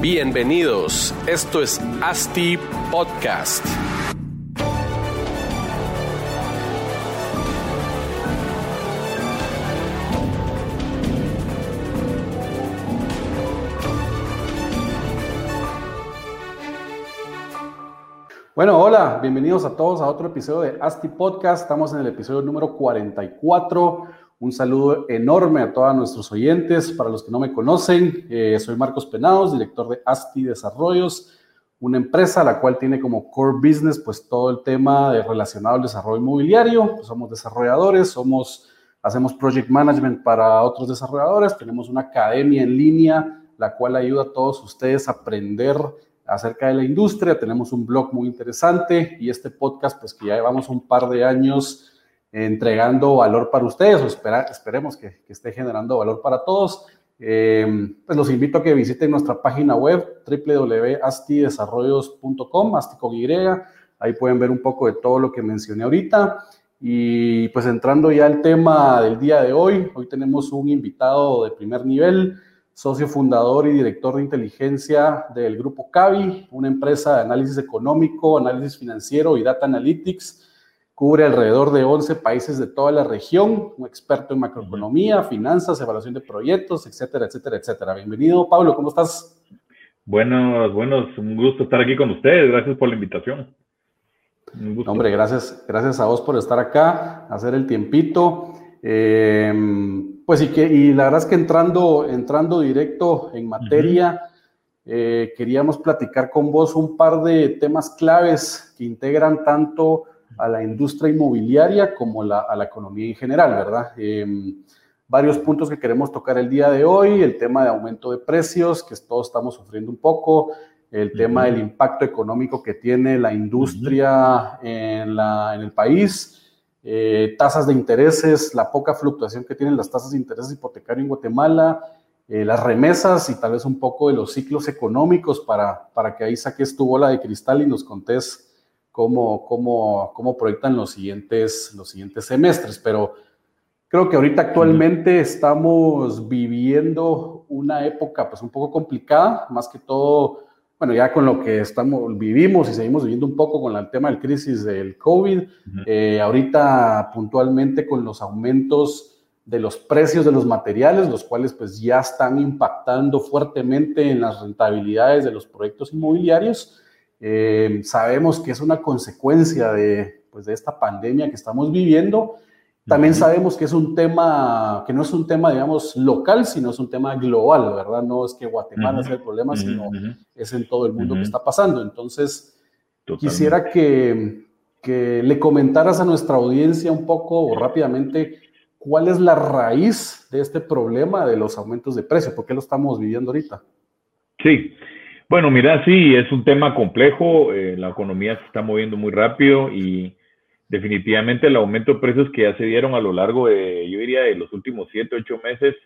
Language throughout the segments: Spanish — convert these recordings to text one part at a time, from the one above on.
Bienvenidos, esto es ASTI Podcast. Bueno, hola, bienvenidos a todos a otro episodio de ASTI Podcast. Estamos en el episodio número 44. Un saludo enorme a todos nuestros oyentes. Para los que no me conocen, eh, soy Marcos Penados, director de ASTI Desarrollos, una empresa la cual tiene como core business pues todo el tema de relacionado al desarrollo inmobiliario. Pues, somos desarrolladores, somos, hacemos project management para otros desarrolladores, tenemos una academia en línea la cual ayuda a todos ustedes a aprender acerca de la industria. Tenemos un blog muy interesante y este podcast pues que ya llevamos un par de años entregando valor para ustedes o esperemos que, esté generando valor para todos. Eh, pues los invito a que visiten nuestra página web www.astidesarrollos.com, asti con Y. Ahí pueden ver un poco de todo lo que mencioné ahorita. Y pues entrando ya al tema del día de hoy, hoy tenemos un invitado de primer nivel, socio fundador y director de inteligencia del grupo Cavi, una empresa de análisis económico, análisis financiero y data analytics Cubre alrededor de 11 países de toda la región, un experto en macroeconomía, finanzas, evaluación de proyectos, etcétera, etcétera, etcétera. Bienvenido, Pablo, ¿cómo estás? Buenos, buenos, un gusto estar aquí con ustedes. Gracias por la invitación. Un gusto. Hombre, gracias, gracias a vos por estar acá, hacer el tiempito. Eh, pues y que, y la verdad es que entrando, entrando directo en materia, eh, queríamos platicar con vos un par de temas claves que integran tanto a la industria inmobiliaria como a la economía en general, ¿verdad? Em, varios puntos que queremos tocar el día de hoy, el tema de aumento de precios, que todos estamos sufriendo un poco, el tema del impacto económico que tiene la industria en, la, en el país, eh, tasas de intereses, la poca fluctuación que tienen las tasas de intereses hipotecarios en Guatemala, eh, las remesas y tal vez un poco de los ciclos económicos para, para que ahí saques tu bola de cristal y nos contés cómo, cómo, cómo proyectan los siguientes, los siguientes semestres. Pero creo que ahorita actualmente estamos viviendo una época pues un poco complicada, más que todo, bueno, ya con lo que estamos, vivimos y seguimos viviendo un poco con el tema del crisis del COVID, eh, ahorita puntualmente con los aumentos de los precios de los materiales, los cuales pues ya están impactando fuertemente en las rentabilidades de los proyectos inmobiliarios. Eh, sabemos que es una consecuencia de, pues, de esta pandemia que estamos viviendo. También sabemos que es un tema, que no es un tema, digamos, local, sino es un tema global, ¿verdad? No es que Guatemala sea el problema, sino es en todo el mundo que está pasando. Entonces, quisiera que, que le comentaras a nuestra audiencia un poco rápidamente cuál es la raíz de este problema de los aumentos de precio, por qué lo estamos viviendo ahorita. Sí, bueno, mira, sí, es un tema complejo, eh, la economía se está moviendo muy rápido y definitivamente el aumento de precios que ya se dieron a lo largo de, yo diría, de los últimos siete, ocho meses,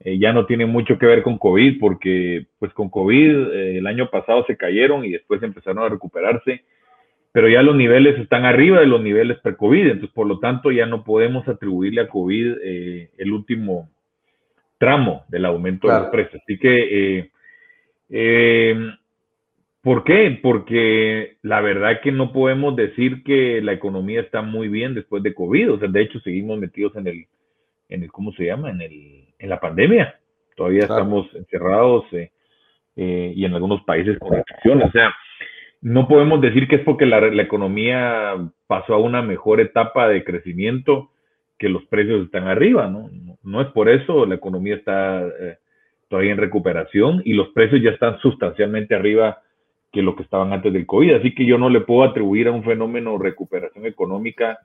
eh, ya no tiene mucho que ver con COVID, porque pues con COVID eh, el año pasado se cayeron y después empezaron a recuperarse, pero ya los niveles están arriba de los niveles pre-COVID, entonces por lo tanto ya no podemos atribuirle a COVID el último tramo del aumento de los precios. Así que eh, ¿Por qué? Porque la verdad que no podemos decir que la economía está muy bien después de COVID. O sea, de hecho, seguimos metidos en el, en el ¿cómo se llama? En, el, en la pandemia. Todavía estamos encerrados eh, eh, y en algunos países con restricciones. O sea, no podemos decir que es porque la, la, economía pasó a una mejor etapa de crecimiento que los precios están arriba, ¿no? No, no es por eso, la economía está eh, todavía en recuperación y los precios ya están sustancialmente arriba que lo que estaban antes del COVID. Así que yo no le puedo atribuir a un fenómeno de recuperación económica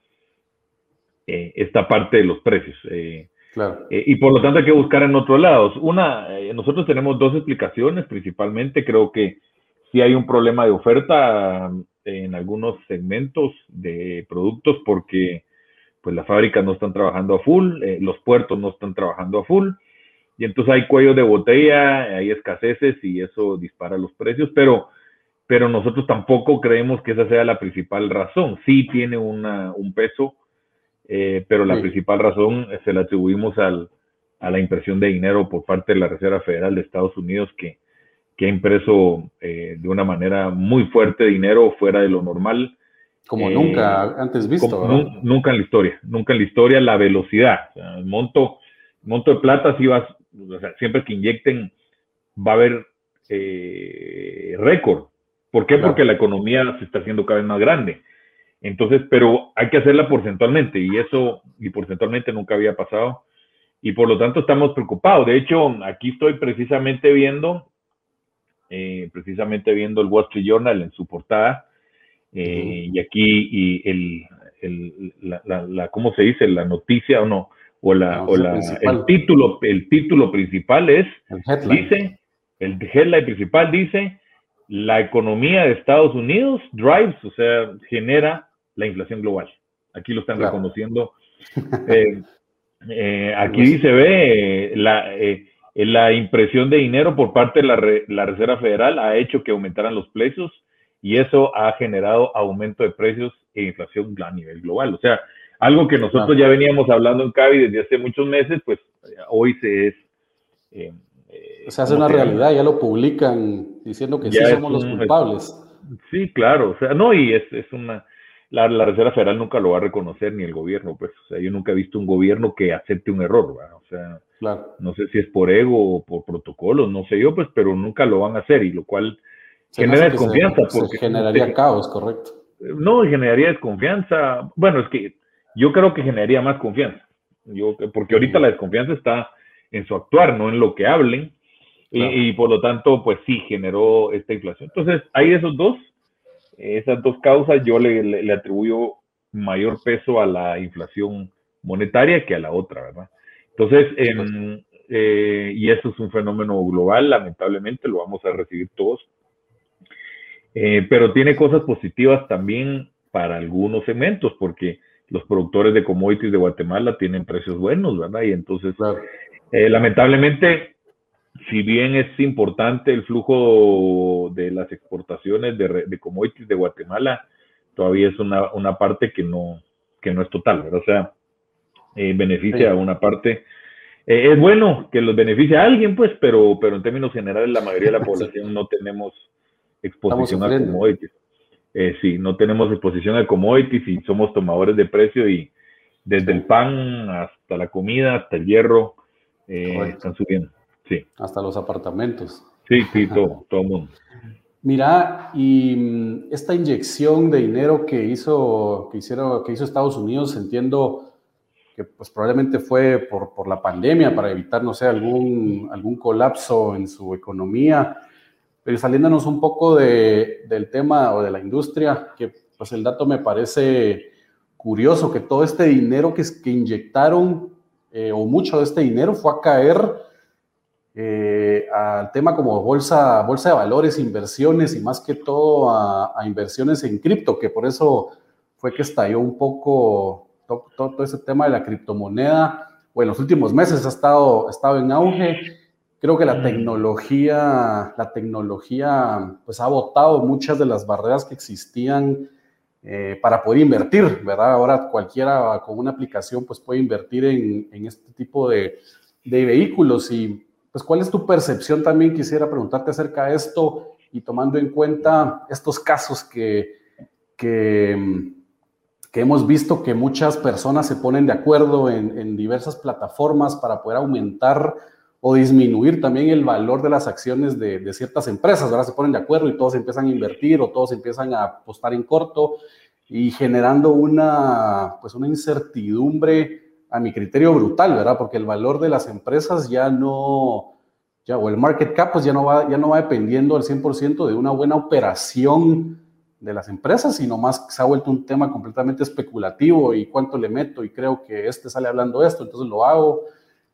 eh, esta parte de los precios. Eh, claro. Eh, y por lo tanto hay que buscar en otros lados. Una, nosotros tenemos dos explicaciones principalmente. Creo que sí hay un problema de oferta en algunos segmentos de productos porque pues las fábricas no están trabajando a full, los puertos no están trabajando a full y entonces hay cuello de botella, hay escaseces y eso dispara los precios, pero, pero nosotros tampoco creemos que esa sea la principal razón. Sí tiene una, un peso, eh, pero la principal razón se la atribuimos al, a la impresión de dinero por parte de la Reserva Federal de Estados Unidos que, que ha impreso eh, de una manera muy fuerte dinero fuera de lo normal. Como nunca antes visto. nunca en la historia, nunca en la historia la velocidad. el monto, monto de plata, si vas, siempre que inyecten, va a haber récord. ¿Por qué? Porque la economía se está haciendo cada vez más grande. Entonces, pero hay que hacerla porcentualmente y eso, y porcentualmente nunca había pasado. Y por lo tanto estamos preocupados. De hecho, aquí estoy precisamente viendo, eh, precisamente viendo el Wall Street Journal en su portada. Eh, y aquí y el, el la, la, ¿cómo se dice? La noticia o no, o, la, o la el título, el título principal es, dice, el headline principal dice, la economía de Estados Unidos drives, o sea, genera la inflación global. Aquí lo están reconociendo. Eh, eh, aquí se ve la, eh, la, impresión de dinero por parte de la, la, Reserva Federal ha hecho que aumentaran los precios y eso ha generado aumento de precios e inflación a nivel global. O sea, algo que nosotros ya veníamos hablando en CAVI desde hace muchos meses, pues hoy se es... se hace una realidad, ya lo publican diciendo que sí somos los culpables. sí, claro, o sea, no, y es, es una la, Reserva Federal nunca lo va a reconocer ni el gobierno, pues, o sea, yo nunca he visto un gobierno que acepte un error, ¿verdad? o sea, no sé si es por ego o por protocolo, no sé yo, pues, pero nunca lo van a hacer y lo cual genera desconfianza. porque, generaría caos, correcto. No, generaría desconfianza. Bueno, es que yo creo que generaría más confianza, yo, porque ahorita la desconfianza está en su actuar, no en lo que hablen, y, y por lo tanto, pues sí, generó esta inflación. Entonces, hay esos dos esas dos causas yo le, atribuyo mayor peso a la inflación monetaria que a la otra, ¿verdad? Entonces, eh, y eso es un fenómeno global, lamentablemente lo vamos a recibir todos, eh, pero tiene cosas positivas también para algunos segmentos, porque los productores de commodities de Guatemala tienen precios buenos, ¿verdad? Y entonces, eh, lamentablemente, si bien es importante el flujo de las exportaciones de, de commodities de Guatemala, todavía es una, una, parte que no, que no es total, ¿verdad? O sea, eh, beneficia a una parte. Eh, es bueno que los beneficie a alguien, pues, pero, pero en términos generales la mayoría de la población no tenemos exposición a commodities. Eh, sí, no tenemos exposición a commodities y somos tomadores de precio y desde el pan hasta la comida, hasta el hierro, están subiendo. Hasta los apartamentos. Sí, sí, todo, todo el mundo. Mira, y mm, esta inyección de dinero que hizo, que hicieron, que hizo Estados Unidos, entiendo que pues probablemente fue por, por, la pandemia para evitar, no sé, algún, algún colapso en su economía. Pero saliéndonos un poco de, del tema o de la industria, que pues el dato me parece curioso, que todo este dinero que, que inyectaron, eh, o mucho de este dinero, fue a caer eh, al tema como bolsa, bolsa de valores, inversiones y más que todo a, inversiones en cripto, que por eso fue que estalló un poco todo, todo, ese tema de la criptomoneda, o en los últimos meses ha estado, estado en auge. Creo que la mm. tecnología, la tecnología pues ha botado muchas de las barreras que existían eh, para poder invertir, ¿verdad? Ahora cualquiera con una aplicación pues puede invertir en, en este tipo de, de vehículos y pues, ¿cuál es tu percepción también? Quisiera preguntarte acerca de esto y tomando en cuenta estos casos que, que, hemos visto que muchas personas se ponen de acuerdo en, diversas plataformas para poder aumentar o disminuir también el valor de las acciones de, ciertas empresas. Ahora se ponen de acuerdo y todos empiezan a invertir o todos empiezan a apostar en corto y generando una, pues una incertidumbre a mi criterio brutal, ¿verdad? Porque el valor de las empresas ya no, ya, o el market cap, pues ya no va, ya no va dependiendo al 100% de una buena operación de las empresas, sino más se ha vuelto un tema completamente especulativo y cuánto le meto y creo que este sale hablando de esto, entonces lo hago,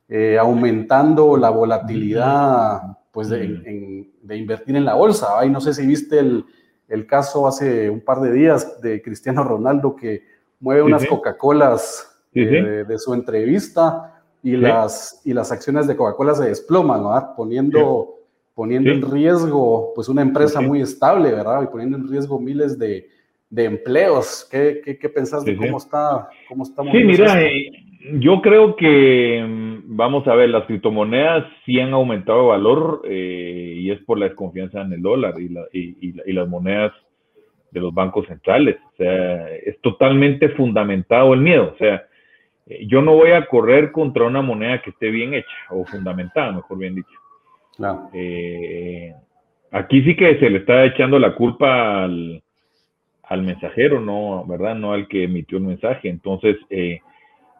eh, aumentando la volatilidad pues de, invertir en la bolsa. Ay, no sé si viste el, el, caso hace un par de días de Cristiano Ronaldo que mueve unas Coca-Colas eh, de, su entrevista y, las, y las acciones de Coca-Cola se desploman, ¿verdad? Poniendo, poniendo en riesgo pues una empresa muy estable, ¿verdad? Y poniendo en riesgo miles de, de empleos. ¿Qué, qué, qué pensás de cómo está, cómo Sí, mira, eh, yo creo que mm, vamos a ver, las criptomonedas sí han aumentado de valor eh, y es por la desconfianza en el dólar y, y, las monedas de los bancos centrales. O sea, es totalmente fundamentado el miedo. O sea, eh, yo no voy a correr contra una moneda que esté bien hecha o fundamentada, mejor bien dicho. Eh, aquí sí que se le está echando la culpa al, al, mensajero, no, ¿verdad? No al que emitió el mensaje. Entonces, eh,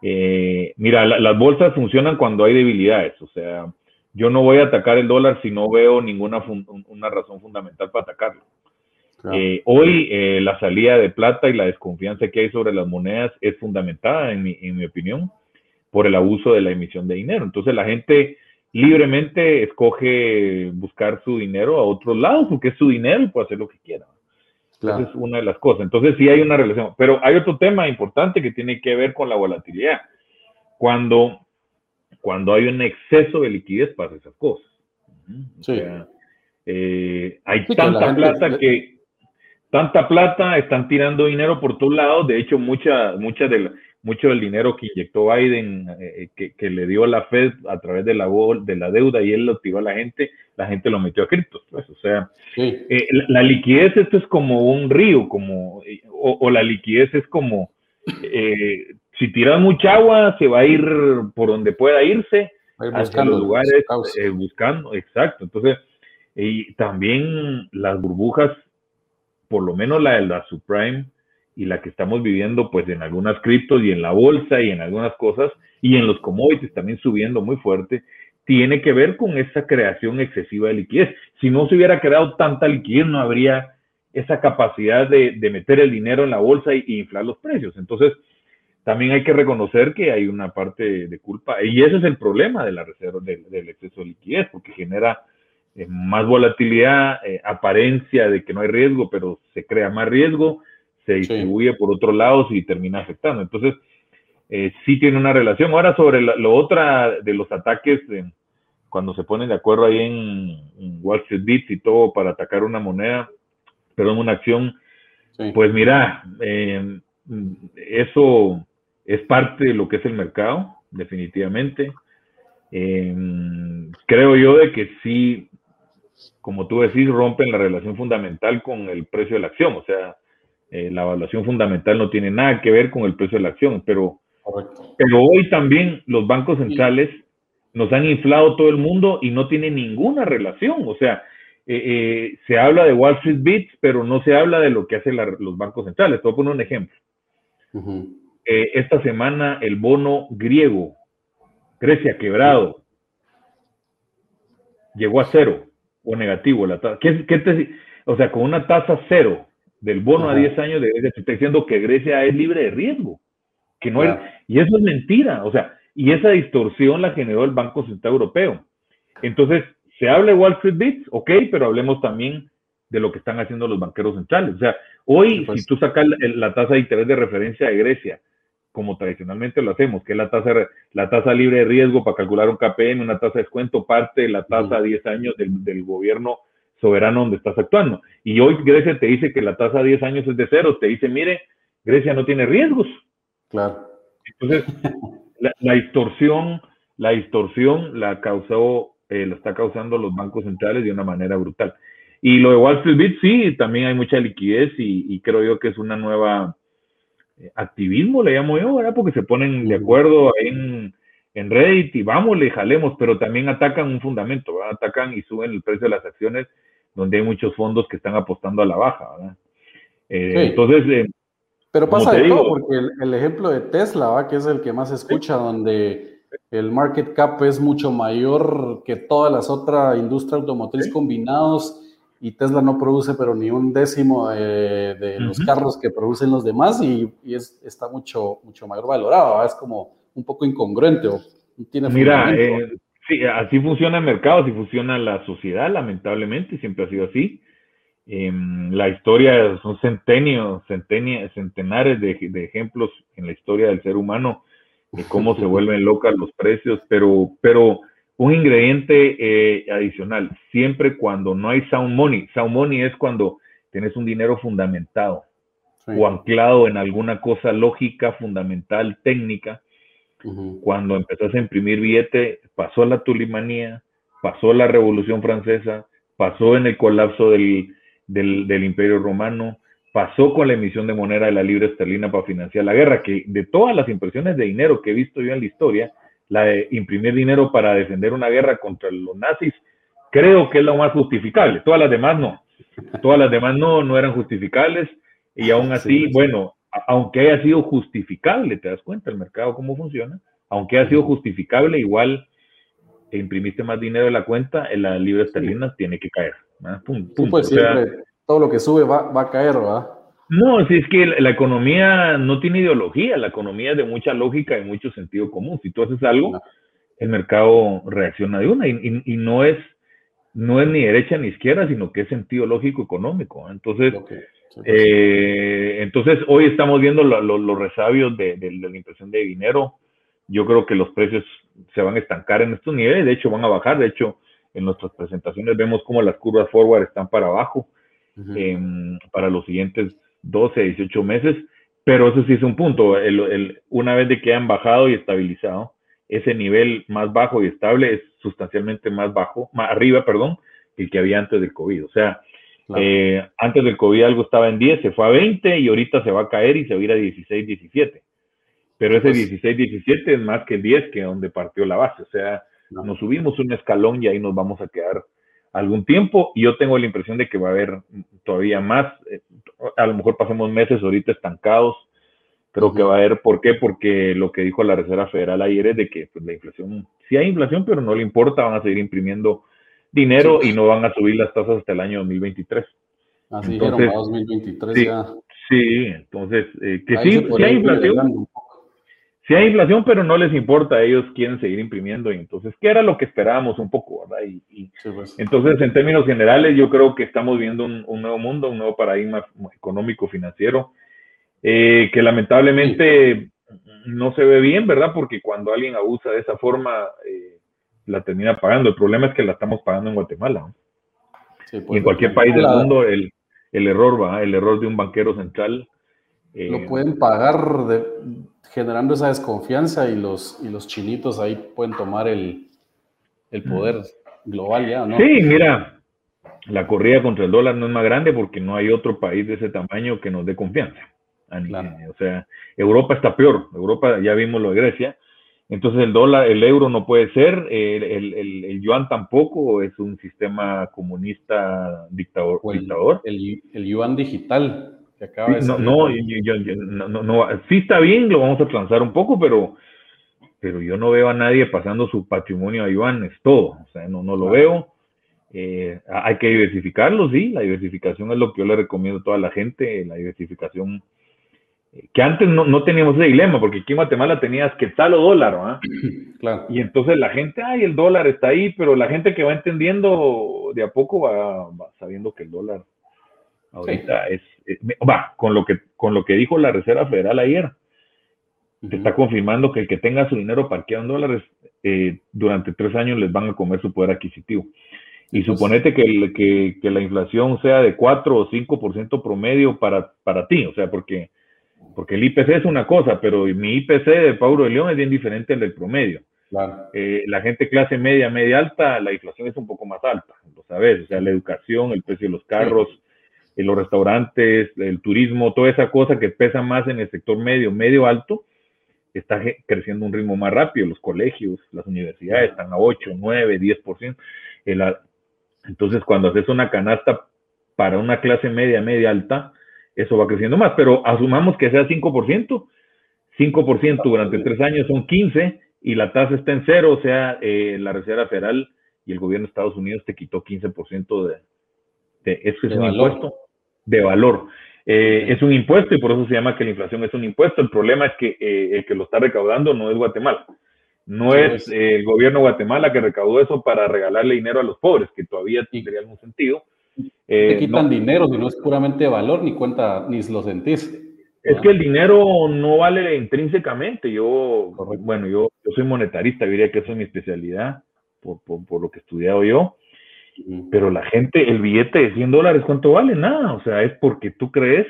mira, las bolsas funcionan cuando hay debilidades. O sea, yo no voy a atacar el dólar si no veo ninguna una razón fundamental para atacarlo. Eh, hoy eh, la salida de plata y la desconfianza que hay sobre las monedas es fundamentada, en mi, en mi opinión, por el abuso de la emisión de dinero. Entonces la gente libremente escoge buscar su dinero a otros lados porque es su dinero y puede hacer lo que quiera. Esa es una de las cosas. Entonces sí hay una relación. Pero hay otro tema importante que tiene que ver con la volatilidad. Cuando, cuando hay un exceso de liquidez pasa esas cosas. Eh, hay tanta plata que tanta plata, están tirando dinero por todos lados. De hecho, mucha, mucha de mucho del dinero que inyectó Biden, eh, que, que, le dio la Fed a través de la, de la deuda y él lo tiró a la gente, la gente lo metió a criptos. Pues, o sea, eh, la, liquidez, esto es como un río, como, o, la liquidez es como, eh, si tiras mucha agua, se va a ir por donde pueda irse, los lugares, buscando, exacto. Entonces, y también las burbujas por lo menos la de la subprime y la que estamos viviendo pues en algunas criptos y en la bolsa y en algunas cosas y en los commodities también subiendo muy fuerte, tiene que ver con esa creación excesiva de liquidez. Si no se hubiera creado tanta liquidez, no habría esa capacidad de, meter el dinero en la bolsa y, inflar los precios. Entonces, también hay que reconocer que hay una parte de culpa y ese es el problema de la reserva del exceso de liquidez, porque genera eh, más volatilidad, eh, apariencia de que no hay riesgo, pero se crea más riesgo, se distribuye por otros lados y termina afectando. Entonces, eh, sí tiene una relación. Ahora sobre lo otra de los ataques, cuando se ponen de acuerdo ahí en, Wall Street Beats y todo para atacar una moneda, perdón, una acción, pues mira, eso es parte de lo que es el mercado, definitivamente. creo yo de que sí como tú decís, rompen la relación fundamental con el precio de la acción. O sea, eh, la evaluación fundamental no tiene nada que ver con el precio de la acción, pero, pero hoy también los bancos centrales nos han inflado todo el mundo y no tiene ninguna relación. O sea, eh, eh, se habla de Wall Street Beats, pero no se habla de lo que hacen los bancos centrales. Te voy a poner un ejemplo. esta semana el bono griego, Grecia quebrado, llegó a cero o negativo la tasa. ¿Qué, te, o sea, con una tasa cero del bono a 10 años, de, te está diciendo que Grecia es libre de riesgo. Que no y eso es mentira. O sea, y esa distorsión la generó el Banco Central Europeo. Entonces, se habla de Wall Street Bits, ok, pero hablemos también de lo que están haciendo los banqueros centrales. O sea, hoy, si tú sacas la tasa de interés de referencia de Grecia como tradicionalmente lo hacemos, que es la tasa, la tasa libre de riesgo para calcular un KPM, una tasa de descuento, parte de la tasa a 10 años del, gobierno soberano donde estás actuando. Y hoy Grecia te dice que la tasa a 10 años es de cero, te dice, mire, Grecia no tiene riesgos. Claro. Entonces, la, distorsión, la distorsión la causó, eh, la está causando los bancos centrales de una manera brutal. Y lo de Wall Street sí, también hay mucha liquidez y creo yo que es una nueva, eh, activismo, le llamo yo, ¿verdad? Porque se ponen de acuerdo en, en Reddit y vamos, le jalemos, pero también atacan un fundamento, ¿verdad? Atacan y suben el precio de las acciones donde hay muchos fondos que están apostando a la baja, ¿verdad? Eh, entonces... Eh, pero pasa de todo, porque el, ejemplo de Tesla, ¿verdad? que es el que más se escucha, donde el market cap es mucho mayor que todas las otras industrias automotriz combinados y Tesla no produce pero ni un décimo de, los carros que producen los demás y, es, está mucho, mucho mayor valorado, es como un poco incongruente. O tiene Mira, eh, sí, así funciona el mercado, así funciona la sociedad, lamentablemente, siempre ha sido así. Em, la historia son centenios, centenares de, de, ejemplos en la historia del ser humano de cómo se vuelven locas los precios, pero, pero un ingrediente eh, adicional, siempre cuando no hay sound money. Sound money es cuando tienes un dinero fundamentado o anclado en alguna cosa lógica, fundamental, técnica. Cuando empezás a imprimir billete, pasó la tulimanía, pasó la Revolución Francesa, pasó en el colapso del, del, Imperio Romano, pasó con la emisión de moneda de la libra esterlina para financiar la guerra, que de todas las impresiones de dinero que he visto yo en la historia, la de imprimir dinero para defender una guerra contra los nazis, creo que es lo más justificable. Todas las demás no. Todas las demás no, no eran justificables y aún así, bueno, aunque haya sido justificable, te das cuenta el mercado cómo funciona, aunque haya sido justificable, igual imprimiste más dinero de la cuenta, en la libra esterlina tiene que caer. pues todo lo que sube va, va a caer, ¿verdad? No, si es que la, economía no tiene ideología, la economía es de mucha lógica y mucho sentido común. Si tú haces algo, el mercado reacciona de una y, y, no es no es ni derecha ni izquierda, sino que es sentido lógico económico. Entonces, eh, entonces hoy estamos viendo los resabios de, de, la impresión de dinero. Yo creo que los precios se van a estancar en estos niveles, de hecho van a bajar, de hecho en nuestras presentaciones vemos cómo las curvas forward están para abajo em, para los siguientes 12, 18 meses, pero eso sí es un punto, el, una vez de que han bajado y estabilizado, ese nivel más bajo y estable es sustancialmente más bajo, más arriba, perdón, que el que había antes del COVID. O sea, eh, antes del COVID algo estaba en 10, se fue a 20 y ahorita se va a caer y se va a ir a 16, 17. Pero ese 16, pues 17 es más que 10, que donde partió la base. O sea, nos subimos un escalón y ahí nos vamos a quedar algún tiempo. Y yo tengo la impresión de que va a haber todavía más. Eh, a lo mejor pasemos meses ahorita estancados. Creo que va a haber, ¿por qué? Porque lo que dijo la Reserva Federal ayer es de que pues, la inflación, sí hay inflación, pero no le importa, van a seguir imprimiendo dinero y no van a subir las tasas hasta el año 2023. Así entonces, 2023 ya. Sí, entonces, eh, que sí, sí hay inflación. Sí hay inflación, pero no les importa, ellos quieren seguir imprimiendo. Y entonces, ¿qué era lo que esperábamos un poco, verdad? Y, pues. entonces, en términos generales, yo creo que estamos viendo un, nuevo mundo, un nuevo paradigma económico, financiero, eh, que lamentablemente no se ve bien, ¿verdad? Porque cuando alguien abusa de esa forma, eh, la termina pagando. El problema es que la estamos pagando en Guatemala. y pues, en cualquier país del mundo, el, error va, el error de un banquero central. lo eh, pueden pagar de, generando esa desconfianza y los, y los chinitos ahí pueden tomar el, el poder global ya, ¿no? Sí, mira, la corrida contra el dólar no es más grande porque no hay otro país de ese tamaño que nos dé confianza. O sea, Europa está peor. Europa, ya vimos lo de Grecia. Entonces el dólar, el euro no puede ser, el, el, el, yuan tampoco, es un sistema comunista dictador. El, dictador. el, yuan digital no, no, no, sí está bien, lo vamos a transar un poco, pero, pero yo no veo a nadie pasando su patrimonio a yuan, es todo, o sea, no, no lo veo. Eh, hay que diversificarlo, sí, la diversificación es lo que yo le recomiendo a toda la gente, la diversificación, que antes no, no, teníamos ese dilema, porque aquí en Guatemala tenías que tal o dólar, ¿ah? Claro. Y entonces la gente, ay, el dólar está ahí, pero la gente que va entendiendo de a poco va, va sabiendo que el dólar ahorita es, va, con lo que con lo que dijo la Reserva Federal ayer, te está confirmando que el que tenga su dinero parqueado en dólares, eh, durante tres años les van a comer su poder adquisitivo. Y suponete que, que, que, la inflación sea de 4 o 5% promedio para, para ti, o sea, porque, porque el IPC es una cosa, pero mi IPC de Paulo de León es bien diferente del promedio. Eh, la gente clase media, media alta, la inflación es un poco más alta, lo sabes, o sea, la educación, el precio de los carros, en los restaurantes, el turismo, toda esa cosa que pesa más en el sector medio, medio alto, está creciendo un ritmo más rápido. Los colegios, las universidades están a 8, 9, 10%. entonces, cuando haces una canasta para una clase media, media alta, eso va creciendo más. Pero asumamos que sea 5%, 5% durante tres años son 15 y la tasa está en cero, o sea, eh, la Reserva Federal y el gobierno de Estados Unidos te quitó 15% de, de, eso es un impuesto de valor. Eh, es un impuesto y por eso se llama que la inflación es un impuesto. El problema es que eh, el que lo está recaudando no es Guatemala. No es el gobierno de Guatemala que recaudó eso para regalarle dinero a los pobres, que todavía tendría algún sentido. Eh, Te quitan dinero, si no es puramente valor, ni cuenta, ni lo sentís. Es que el dinero no vale intrínsecamente. Yo, bueno, yo, yo soy monetarista, diría que eso es mi especialidad, por, por, por lo que he estudiado yo. Pero la gente, el billete de 100 dólares, ¿cuánto vale? Nada, o sea, es porque tú crees.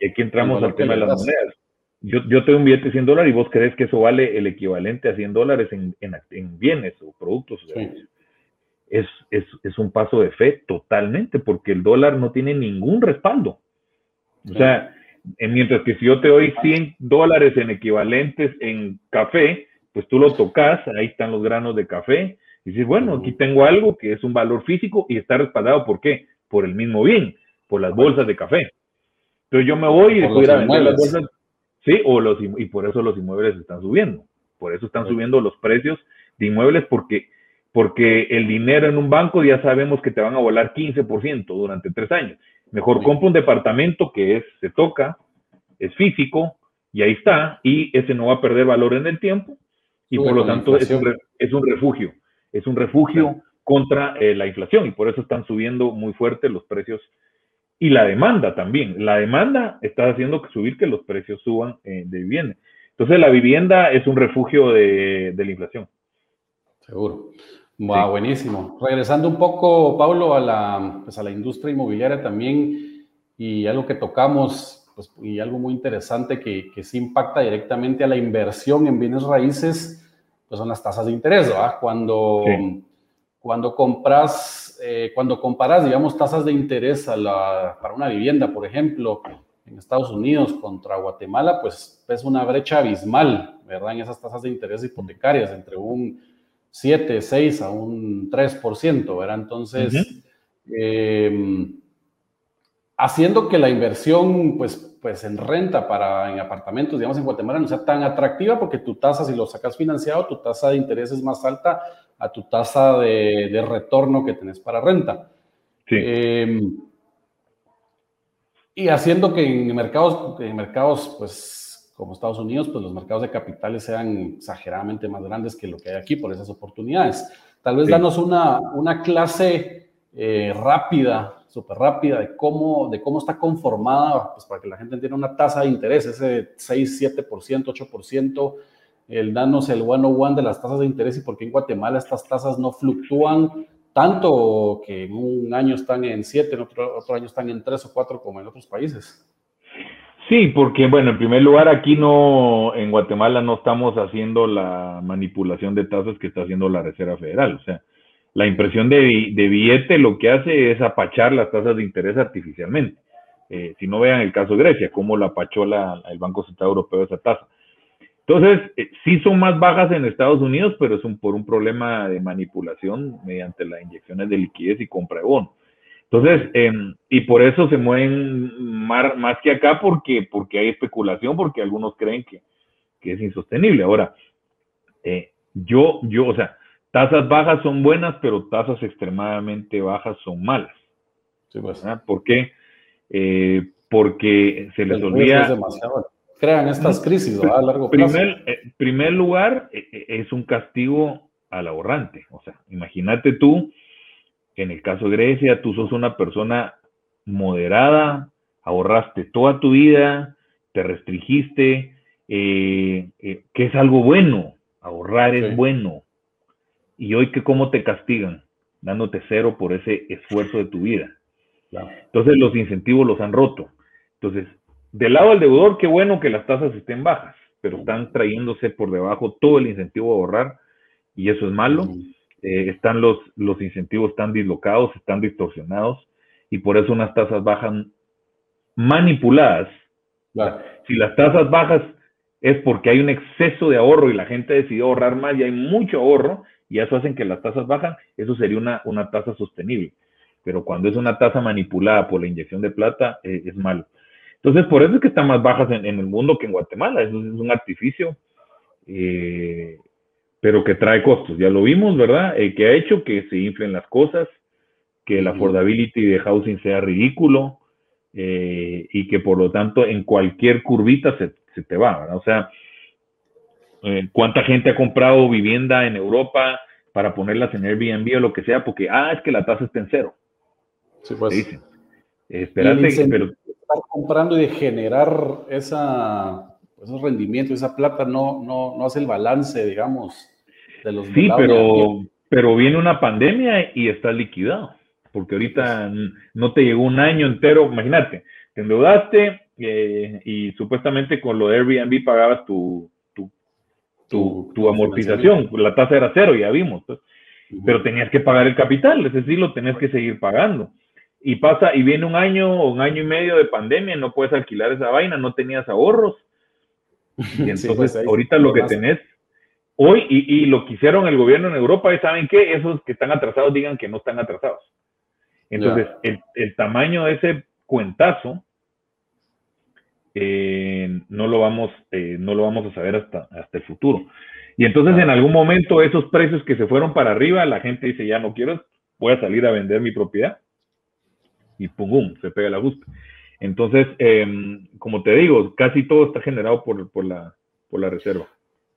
Y aquí entramos al tema de las monedas. yo, yo te doy un billete de 100 dólares y vos crees que eso vale el equivalente a 100 dólares en, en, bienes o productos. Es, es, es, un paso de fe totalmente, porque el dólar no tiene ningún respaldo. O sea, mientras que si yo te doy 100 dólares en equivalentes en café, pues tú lo tocas, ahí están los granos de café, y dices, bueno, aquí tengo algo que es un valor físico y está respaldado, ¿por qué? Por el mismo bien, por las bolsas de café. Entonces yo me voy y después a vender las bolsas, sí, o los, y por eso los inmuebles están subiendo, por eso están subiendo los precios de inmuebles, porque, porque el dinero en un banco ya sabemos que te van a volar 15% durante tres años. Mejor compra un departamento que es, se toca, es físico, y ahí está, y ese no va a perder valor en el tiempo, y por lo tanto es un, es un, refugio, es un refugio contra eh, la inflación, y por eso están subiendo muy fuerte los precios y la demanda también. La demanda está haciendo que subir que los precios suban eh, de vivienda. Entonces la vivienda es un refugio de, la inflación. Seguro. Buenísimo. Regresando un poco, Pablo, a la, pues a la industria inmobiliaria también y algo que tocamos pues, y algo muy interesante que, que sí impacta directamente a la inversión en bienes raíces, pues son las tasas de interés. ¿verdad? Cuando, cuando compras, eh, cuando comparas, digamos, tasas de interés para una vivienda, por ejemplo, en Estados Unidos contra Guatemala, pues es una brecha abismal, ¿verdad? En esas tasas de interés hipotecarias, entre un 7, 6 a un 3%, ¿verdad? Entonces, em, haciendo que la inversión, pues, pues en renta para en apartamentos, digamos, en Guatemala no sea tan atractiva porque tu tasa, si lo sacas financiado, tu tasa de interés es más alta a tu tasa de, retorno que tenés para renta. Em, y haciendo que en mercados, en mercados, pues, como Estados Unidos, pues los mercados de capitales sean exageradamente más grandes que lo que hay aquí por esas oportunidades. Tal vez danos una, una clase eh, rápida, súper rápida, de cómo, de cómo está conformada, pues para que la gente entienda una tasa de interés, ese 6, 7%, 8%, el danos el one one de las tasas de interés y por qué en Guatemala estas tasas no fluctúan tanto que en un año están en 7, en otro, otro año están en 3 o 4 como en otros países. Sí, porque bueno, en primer lugar aquí no, en Guatemala no estamos haciendo la manipulación de tasas que está haciendo la Reserva Federal. O sea, la impresión de, de billete lo que hace es apachar las tasas de interés artificialmente. Eh, si no vean el caso de Grecia, cómo la apachó la, el Banco Central Europeo esa tasa. Entonces, eh, sí son más bajas en Estados Unidos, pero es un, por un problema de manipulación mediante las inyecciones de liquidez y compra de bono. Entonces, em, y por eso se mueven más, más, que acá, porque, porque hay especulación, porque algunos creen que, que es insostenible. Ahora, eh, yo, yo, o sea, tasas bajas son buenas, pero tasas extremadamente bajas son malas. Sí, pues. ¿Por qué? Eh, porque se les olvida crean estas crisis a largo plazo. Primer, eh, primer lugar, eh, eh, es un castigo al ahorrante. O sea, imagínate tú, en el caso de Grecia, tú sos una persona moderada, ahorraste toda tu vida, te restringiste, que es algo bueno, ahorrar es bueno. Y hoy, que ¿cómo te castigan? Dándote cero por ese esfuerzo de tu vida. Entonces los incentivos los han roto. Entonces, del lado del deudor, qué bueno que las tasas estén bajas, pero están trayéndose por debajo todo el incentivo a ahorrar y eso es malo. Eh, están los, los incentivos están dislocados, están distorsionados y por eso unas tasas bajan manipuladas. Si las tasas bajas es porque hay un exceso de ahorro y la gente decidió ahorrar más y hay mucho ahorro y eso hacen que las tasas bajan, eso sería una, una tasa sostenible. Pero cuando es una tasa manipulada por la inyección de plata, eh, es malo. Entonces, por eso es que están más bajas en, el mundo que en Guatemala. Es, un artificio, eh, pero que trae costos. Ya lo vimos, ¿verdad? Eh, que ha hecho que se inflen las cosas, que el affordability de housing sea ridículo eh, y que por lo tanto en cualquier curvita se, te va, ¿verdad? O sea, ¿cuánta gente ha comprado vivienda en Europa para ponerlas en Airbnb o lo que sea? Porque, ah, es que la tasa está en cero. Sí, pues. Dicen. Espérate, pero comprando y de generar esa, esos rendimientos, esa plata, no, no, no hace el balance, digamos, de los Sí, pero, pero viene una pandemia y está liquidado, porque ahorita no te llegó un año entero, imagínate, te endeudaste, eh, y supuestamente con lo de Airbnb pagabas tu, tu, amortización, la tasa era cero, ya vimos, pues. pero tenías que pagar el capital, es decir, lo tenías que seguir pagando. Y pasa, y viene un año o un año y medio de pandemia, no puedes alquilar esa vaina, no tenías ahorros. Y entonces, pues, ahorita lo que tenés hoy, y, lo que hicieron el gobierno en Europa, ¿saben qué? Esos que están atrasados digan que no están atrasados. Entonces, el, el, tamaño de ese cuentazo eh, no, lo vamos, eh, no lo vamos a saber hasta, hasta el futuro. Y entonces en algún momento esos precios que se fueron para arriba, la gente dice, ya no quiero, voy a salir a vender mi propiedad. Y pum, se pega el ajuste. Entonces, em, como te digo, casi todo está generado por, por, la, por la reserva.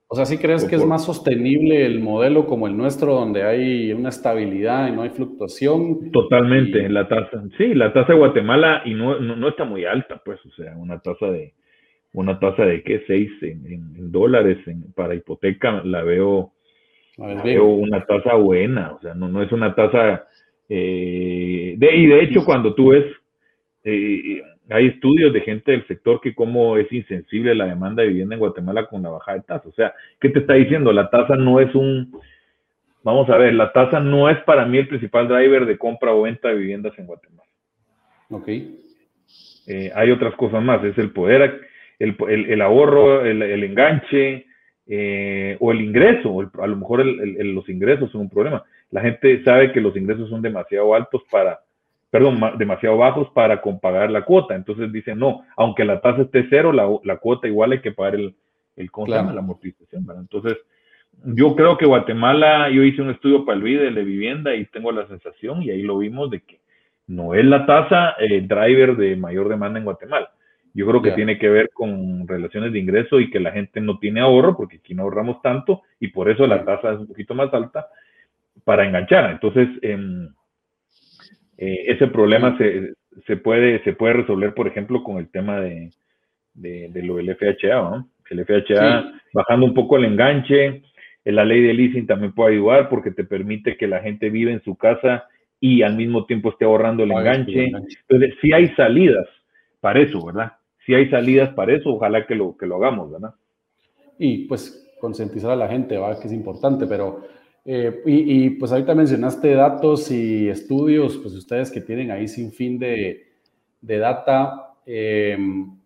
O sea, ¿sí crees que es más sostenible el modelo como el nuestro, donde hay una estabilidad y no hay fluctuación? Totalmente, la tasa. Sí, la tasa de Guatemala y no, no, está muy alta, pues, o sea, una tasa de, una tasa de qué, seis en, dólares para hipoteca, la veo, veo una tasa buena, o sea, no, no es una tasa, eh, de, y de hecho cuando tú ves, eh, hay estudios de gente del sector que cómo es insensible la demanda de vivienda en Guatemala con la bajada de tasa. O sea, ¿qué te está diciendo? La tasa no es un, vamos a ver, la tasa no es para mí el principal driver de compra o venta de viviendas en Guatemala. Ok. Eh, hay otras cosas más, es el poder, el, ahorro, el, enganche eh, o el ingreso. a lo mejor los ingresos son un problema. La gente sabe que los ingresos son demasiado altos para perdón, demasiado bajos para pagar la cuota. Entonces dicen, no, aunque la tasa esté cero, la, cuota igual hay que pagar el, el la amortización. Entonces, yo creo que Guatemala, yo hice un estudio para el BID de vivienda y tengo la sensación, y ahí lo vimos, de que no es la tasa el driver de mayor demanda en Guatemala. Yo creo que tiene que ver con relaciones de ingreso y que la gente no tiene ahorro, porque aquí no ahorramos tanto, y por eso la tasa es un poquito más alta para enganchar. Entonces, eh, eh, ese problema se, se, puede, se puede resolver, por ejemplo, con el tema de, de, lo del FHA, ¿no? El FHA bajando un poco el enganche, eh, la ley de leasing también puede ayudar porque te permite que la gente vive en su casa y al mismo tiempo esté ahorrando el enganche. Entonces, sí hay salidas para eso, ¿verdad? Si hay salidas para eso, ojalá que lo, que lo hagamos, ¿verdad? Y pues concientizar a la gente, ¿verdad? Que es importante, pero eh, y, pues ahorita mencionaste datos y estudios, pues ustedes que tienen ahí sin fin de, data, em,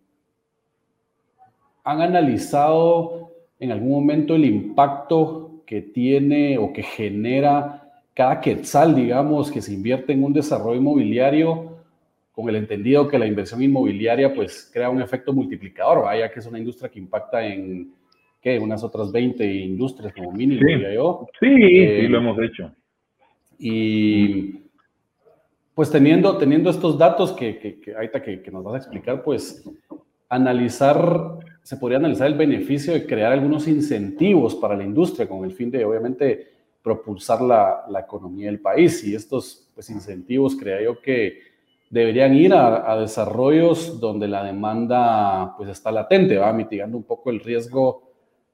¿han analizado en algún momento el impacto que tiene o que genera cada quetzal, digamos, que se invierte en un desarrollo inmobiliario, con el entendido que la inversión inmobiliaria pues crea un efecto multiplicador, vaya que es una industria que impacta en ¿qué? Unas otras 20 industrias como mínimo, sí. yo. Sí, sí, eh, lo hemos hecho. Y pues teniendo, teniendo estos datos que, que, que ahorita que, que, nos vas a explicar, pues analizar, se podría analizar el beneficio de crear algunos incentivos para la industria con el fin de, obviamente, propulsar la, la economía del país. Y estos pues, incentivos, creo yo que deberían ir a, a, desarrollos donde la demanda pues está latente, va mitigando un poco el riesgo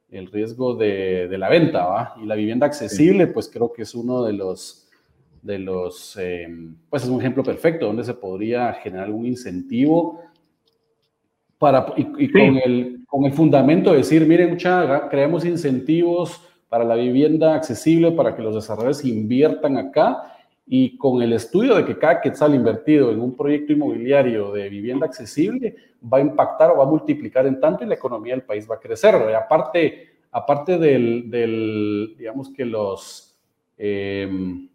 el riesgo de, la venta, ¿va? Y la vivienda accesible, pues creo que es uno de los, de los, em, pues es un ejemplo perfecto donde se podría generar algún incentivo para, y, con, el, con el fundamento de decir, miren, mucha, creemos incentivos para la vivienda accesible, para que los desarrolladores inviertan acá, y con el estudio de que cada quetzal invertido en un proyecto inmobiliario de vivienda accesible va a impactar o va a multiplicar en tanto y la economía del país va a crecer. aparte, aparte del, digamos que los, em,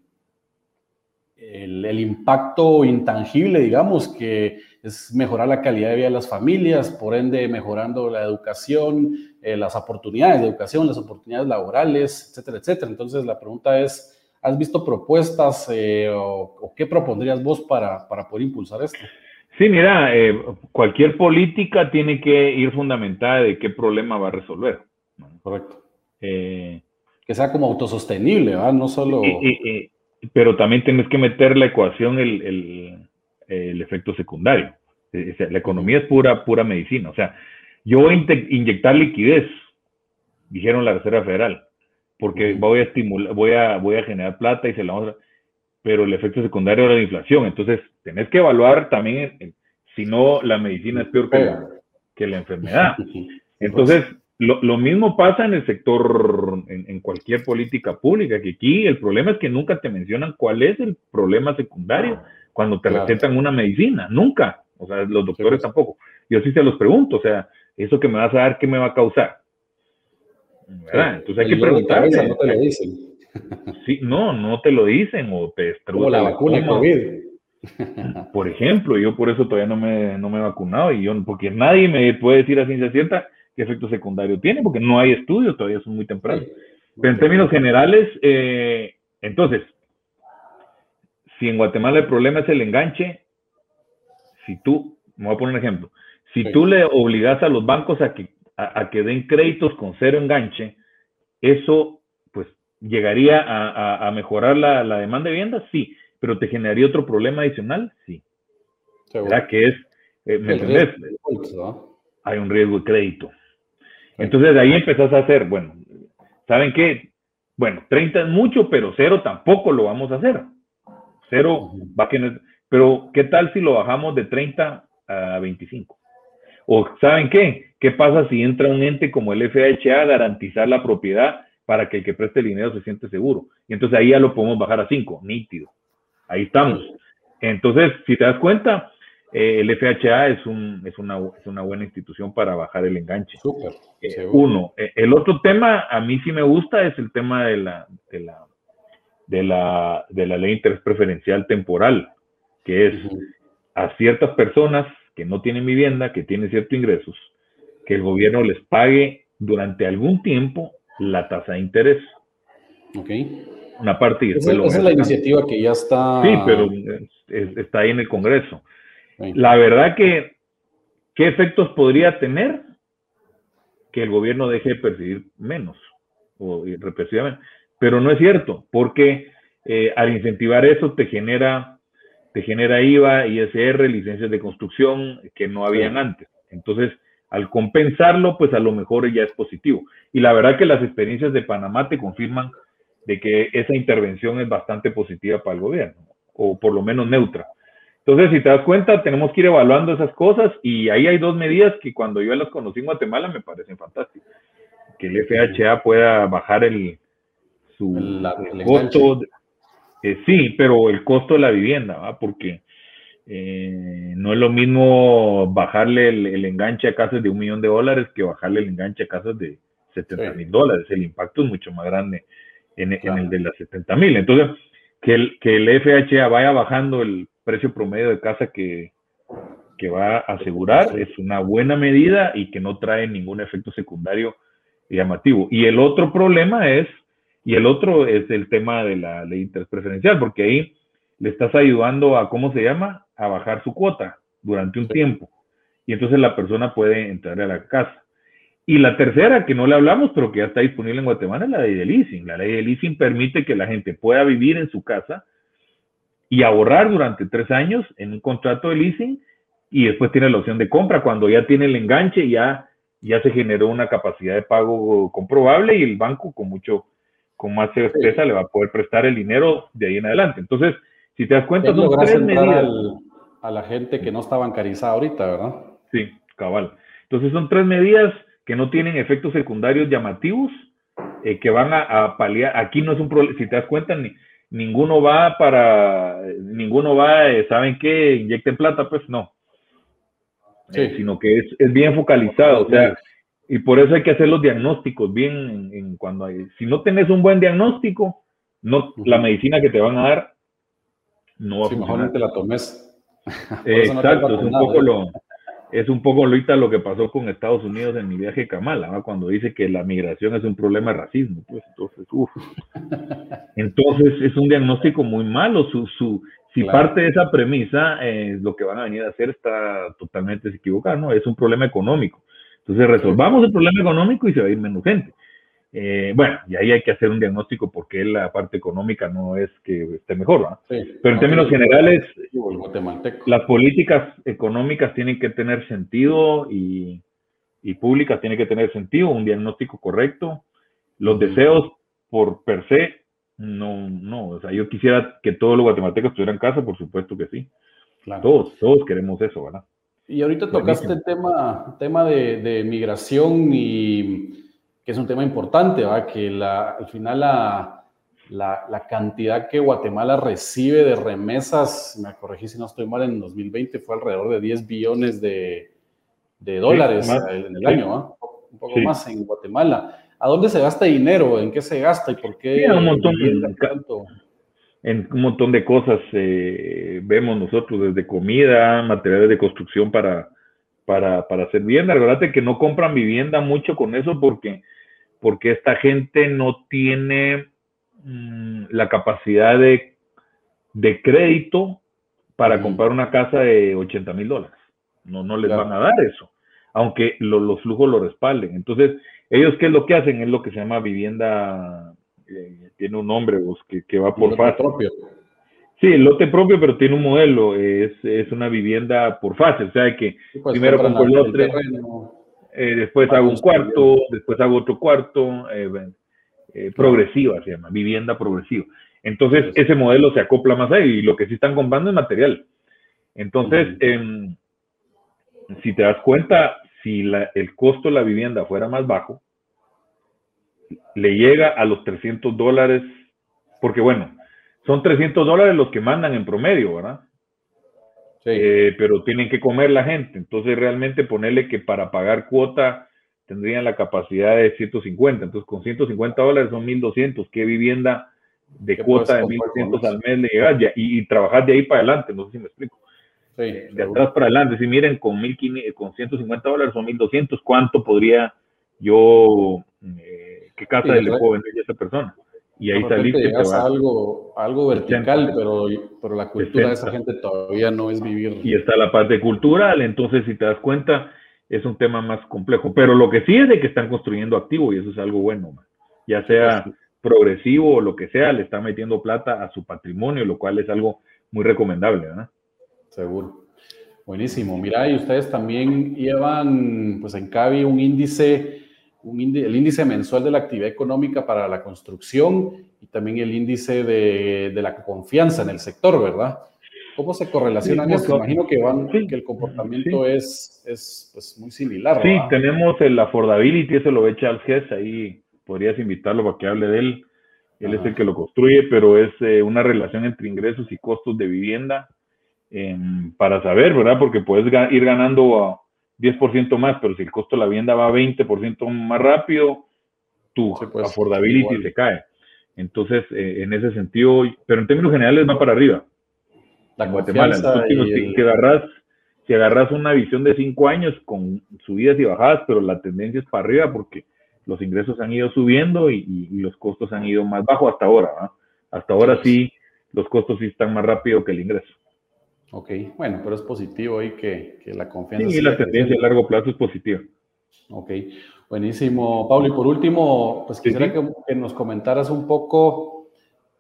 el, impacto intangible, digamos, que es mejorar la calidad de vida de las familias, por ende mejorando la educación, eh, las oportunidades de educación, las oportunidades laborales, etcétera, etcétera. Entonces la pregunta es, ¿Has visto propuestas eh, o, qué propondrías vos para, para, poder impulsar esto? Sí, mira, eh, cualquier política tiene que ir fundamentada de qué problema va a resolver. Correcto. Eh, que sea como autosostenible, ¿verdad? No solo... pero también tienes que meter la ecuación el, el, el efecto secundario. la economía es pura, pura medicina. O sea, yo voy a inyectar liquidez, dijeron la Reserva Federal porque voy a estimular, voy a, voy a generar plata y se la vamos a, pero el efecto secundario es la inflación. Entonces, tenés que evaluar también Si no, la medicina es peor que la, que la enfermedad. Entonces, lo, mismo pasa en el sector, en, cualquier política pública, que aquí el problema es que nunca te mencionan cuál es el problema secundario cuando te recetan una medicina, nunca. O sea, los doctores pues. tampoco. Yo sí se los pregunto, o sea, ¿eso que me vas a dar, qué me va a causar? Entonces hay que preguntar. No te lo dicen. Sí, no, no te lo dicen o te Como la vacuna COVID. Por ejemplo, yo por eso todavía no me, no me he vacunado y yo, porque nadie me puede decir a ciencia cierta qué efecto secundario tiene, porque no hay estudios, todavía son muy tempranos. Pero en términos generales, eh, entonces, si en Guatemala el problema es el enganche, si tú, me voy a poner un ejemplo, si tú le obligas a los bancos a que, a, que den créditos con cero enganche, eso pues llegaría a, a, mejorar la, la, demanda de vivienda, sí, pero te generaría otro problema adicional, sí. ¿Verdad? Que es, eh, ¿me entendés? Hay un riesgo de crédito. Entonces de ahí empezás a hacer, bueno, ¿saben qué? Bueno, 30 es mucho, pero cero tampoco lo vamos a hacer. Cero va a tener, pero ¿qué tal si lo bajamos de 30 a 25? O ¿saben qué? ¿Qué pasa si entra un ente como el FHA a garantizar la propiedad para que el que preste el dinero se siente seguro? Y entonces ahí ya lo podemos bajar a 5, nítido. Ahí estamos. Entonces, si te das cuenta, eh, el FHA es, un, es, una, es, una, buena institución para bajar el enganche. Súper. Eh, uno. Eh, el otro tema, a mí sí me gusta, es el tema de la, de la, de la, de la ley de interés preferencial temporal, que es a ciertas personas que no tienen vivienda, que tienen ciertos ingresos, que el gobierno les pague durante algún tiempo la tasa de interés. Ok. Una parte y después esa, es la iniciativa que ya está. Sí, pero está ahí en el Congreso. La verdad que, ¿qué efectos podría tener? Que el gobierno deje de percibir menos o represivamente. Pero no es cierto, porque eh, al incentivar eso te genera, te genera IVA, ISR, licencias de construcción que no habían antes. Entonces, al compensarlo, pues a lo mejor ya es positivo. Y la verdad que las experiencias de Panamá te confirman de que esa intervención es bastante positiva para el gobierno, o por lo menos neutra. Entonces, si te das cuenta, tenemos que ir evaluando esas cosas y ahí hay dos medidas que cuando yo las conocí en Guatemala me parecen fantásticas. Que el FHA pueda bajar el, su costo. Eh, sí, pero el costo de la vivienda, ¿va? porque eh, no es lo mismo bajarle el, enganche a casas de un millón de dólares que bajarle el enganche a casas de 70 mil dólares. El impacto es mucho más grande en, en el de las 70 mil. Entonces, que el, que el FHA vaya bajando el precio promedio de casa que, que va a asegurar es una buena medida y que no trae ningún efecto secundario llamativo. Y el otro problema es, y el otro es el tema de la ley preferencial, porque ahí le estás ayudando a, ¿cómo se llama? A bajar su cuota durante un tiempo. Y entonces la persona puede entrar a la casa. Y la tercera, que no le hablamos, pero que ya está disponible en Guatemala, es la ley de leasing. La ley de leasing permite que la gente pueda vivir en su casa y ahorrar durante tres años en un contrato de leasing y después tiene la opción de compra cuando ya tiene el enganche, ya, ya se generó una capacidad de pago comprobable y el banco con mucho, con más certeza le va a poder prestar el dinero de ahí en adelante. Entonces, si te das cuenta, son tres medidas. a la gente que no está bancarizada ahorita, ¿verdad? Sí, cabal. Entonces son tres medidas que no tienen efectos secundarios llamativos, eh, que van a, a, paliar. Aquí no es un problema, si te das cuenta, ni, ninguno va para, ninguno va, eh, ¿saben qué? Inyecten plata, pues no. Eh, sino que es, es, bien focalizado, o sea, y por eso hay que hacer los diagnósticos bien en, cuando hay, si no tenés un buen diagnóstico, no, la medicina que te van a dar no va a funcionar. Mejor te la tomes. exacto, es un poco lo, es un poco ahorita lo que pasó con Estados Unidos en mi viaje a Kamala, cuando dice que la migración es un problema de racismo. Pues entonces, entonces es un diagnóstico muy malo. Su, su, si parte de esa premisa, eh, lo que van a venir a hacer está totalmente equivocado, ¿no? Es un problema económico. Entonces resolvamos el problema económico y se va a ir menos gente. Eh, bueno, y ahí hay que hacer un diagnóstico porque la parte económica no es que esté mejor, ¿no? Pero en términos generales, las políticas económicas tienen que tener sentido y, y, públicas tienen que tener sentido, un diagnóstico correcto. Los deseos por per se, no, no, o sea, yo quisiera que todos los guatemaltecos estuvieran en casa, por supuesto que sí. Todos, todos queremos eso, ¿verdad? Y ahorita tocaste el tema, tema de, migración y que es un tema importante, ¿va? que la, al final la, la, cantidad que Guatemala recibe de remesas, me corregí si no estoy mal, en 2020 fue alrededor de 10 billones de, dólares en el año, un poco más en Guatemala. ¿A dónde se gasta dinero? ¿En qué se gasta y por qué? un montón, en un montón de cosas eh, vemos nosotros, desde comida, materiales de construcción para, para, para hacer vivienda. Recuerda que no compran vivienda mucho con eso porque, porque esta gente no tiene mm, la capacidad de, de crédito para comprar una casa de 80 mil dólares. No, no les van a dar eso, aunque los flujos lo respalden. Entonces, ellos, ¿qué es lo que hacen? Es lo que se llama vivienda tiene un nombre que, va por fase. propio. Sí, el lote propio, pero tiene un modelo, es, una vivienda por fase, o sea que pues, primero compro el lote, eh, después hago un cuarto, después hago otro cuarto, eh, eh, progresiva se llama, vivienda progresiva. Entonces, ese modelo se acopla más ahí y lo que sí están comprando es material. Entonces, em, si te das cuenta, si el costo de la vivienda fuera más bajo, le llega a los 300 dólares, porque bueno, son 300 dólares los que mandan en promedio, ¿verdad? Sí. Eh, pero tienen que comer la gente, entonces realmente ponerle que para pagar cuota tendrían la capacidad de 150, entonces con 150 dólares son 1200, ¿qué vivienda de cuota de 1200 al mes le llega y, y, trabajar de ahí para adelante, no sé si me explico. Sí, de atrás para adelante, si miren con, 1500, con 150 dólares son 1200, ¿cuánto podría yo eh, ¿qué casa le puedo vender a esa persona? Y ahí saliste. Llegas a algo, algo vertical, pero, pero la cultura de esa gente todavía no es vivir. Y está la parte cultural, entonces si te das cuenta, es un tema más complejo. Pero lo que sí es de que están construyendo activo y eso es algo bueno, ya sea progresivo o lo que sea, le están metiendo plata a su patrimonio, lo cual es algo muy recomendable, ¿verdad? Seguro. Buenísimo. Mira, y ustedes también llevan, pues en CAVI, un índice el índice mensual de la actividad económica para la construcción y también el índice de, la confianza en el sector, ¿verdad? ¿Cómo se correlacionan sí, esto? Imagino que, van, que el comportamiento es, es pues, muy similar. Sí, tenemos el affordability, eso lo ve Charles Hess, ahí podrías invitarlo para que hable de él. Él es el que lo construye, pero es eh, una relación entre ingresos y costos de vivienda em, para saber, ¿verdad? Porque puedes ir ganando 10% más, pero si el costo de la vivienda va 20% más rápido, tu pues, affordability se cae. Entonces, eh, en ese sentido, pero en términos generales va para arriba. La Guatemala, si, agarras, si agarras una visión de cinco años con subidas y bajadas, pero la tendencia es para arriba porque los ingresos han ido subiendo y, los costos han ido más bajo hasta ahora. Hasta ahora sí, los costos sí están más rápido que el ingreso. Ok, bueno, pero es positivo ahí que, la confianza. Sí, la tendencia a largo plazo es positiva. Ok, buenísimo. Pablo, y por último, pues quisiera Que, nos comentaras un poco,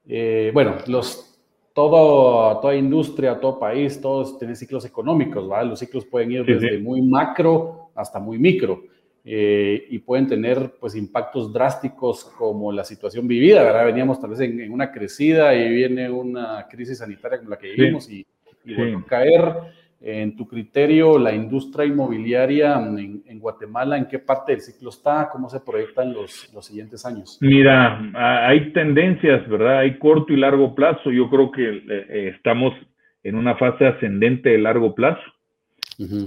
eh, bueno, los, todo, toda industria, todo país, todos tienen ciclos económicos, ¿vale? Los ciclos pueden ir desde muy macro hasta muy micro. Eh, y pueden tener pues impactos drásticos como la situación vivida, ¿verdad? Veníamos tal vez en, una crecida y viene una crisis sanitaria como la que vivimos y y bueno, caer en tu criterio la industria inmobiliaria en, Guatemala, ¿en qué parte del ciclo está? ¿Cómo se proyectan los, los siguientes años? Mira, hay tendencias, ¿verdad? Hay corto y largo plazo. Yo creo que eh, eh, estamos en una fase ascendente de largo plazo.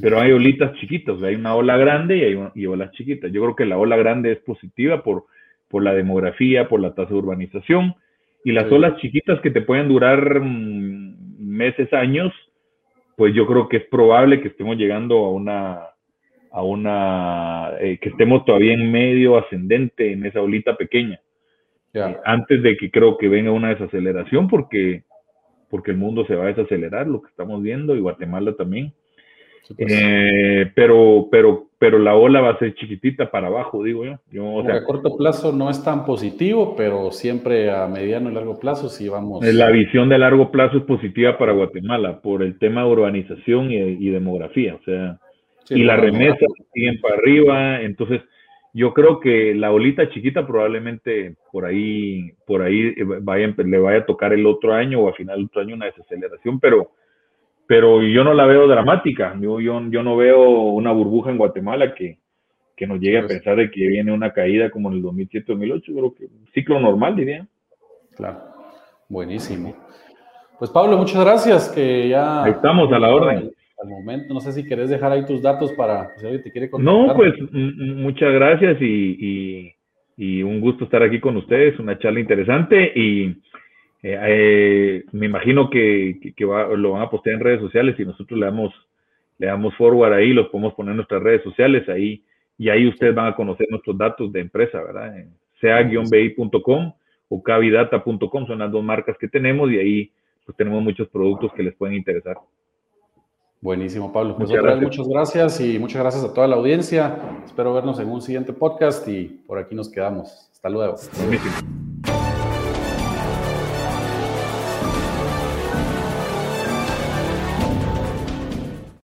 Pero hay olitas chiquitas, hay una ola grande y hay olas chiquitas. Yo creo que la ola grande es positiva por, por la demografía, por la tasa de urbanización, y las olas chiquitas que te pueden durar mm, meses, años, pues yo creo que es probable que estemos llegando a una, a una, eh, que estemos todavía en medio ascendente en esa olita pequeña. Eh, antes de que creo que venga una desaceleración, porque, porque el mundo se va a desacelerar, lo que estamos viendo, y Guatemala también. Pues. Eh, pero, pero, pero la ola va a ser chiquitita para abajo, digo yo. yo a corto plazo no es tan positivo, pero siempre a mediano y largo plazo sí vamos. La visión de largo plazo es positiva para Guatemala por el tema de urbanización y, demografía, o sea, y las remesas siguen para arriba, entonces yo creo que la olita chiquita probablemente por ahí, por ahí vaya, le vaya a tocar el otro año o a final del otro año una desaceleración, pero pero yo no la veo dramática. Yo, yo, yo no veo una burbuja en Guatemala que, que nos llegue a pues pensar de que viene una caída como en el 2007-2008. Creo que ciclo normal, diría. Claro, buenísimo. Pues Pablo, muchas gracias, que ya... estamos a la orden. Al, momento, no sé si querés dejar ahí tus datos para si alguien te quiere contactar. No, pues muchas gracias y, y, un gusto estar aquí con ustedes, una charla interesante y eh, eh, me imagino que, lo van a postear en redes sociales y nosotros le damos, le damos forward ahí, los podemos poner en nuestras redes sociales ahí y ahí ustedes van a conocer nuestros datos de empresa, ¿verdad? sea-bi.com o cavidata.com son las dos marcas que tenemos y ahí pues tenemos muchos productos que les pueden interesar. Buenísimo, Pablo. Pues muchas gracias. muchas gracias y muchas gracias a toda la audiencia. Espero vernos en un siguiente podcast y por aquí nos quedamos. Hasta luego. Buenísimo.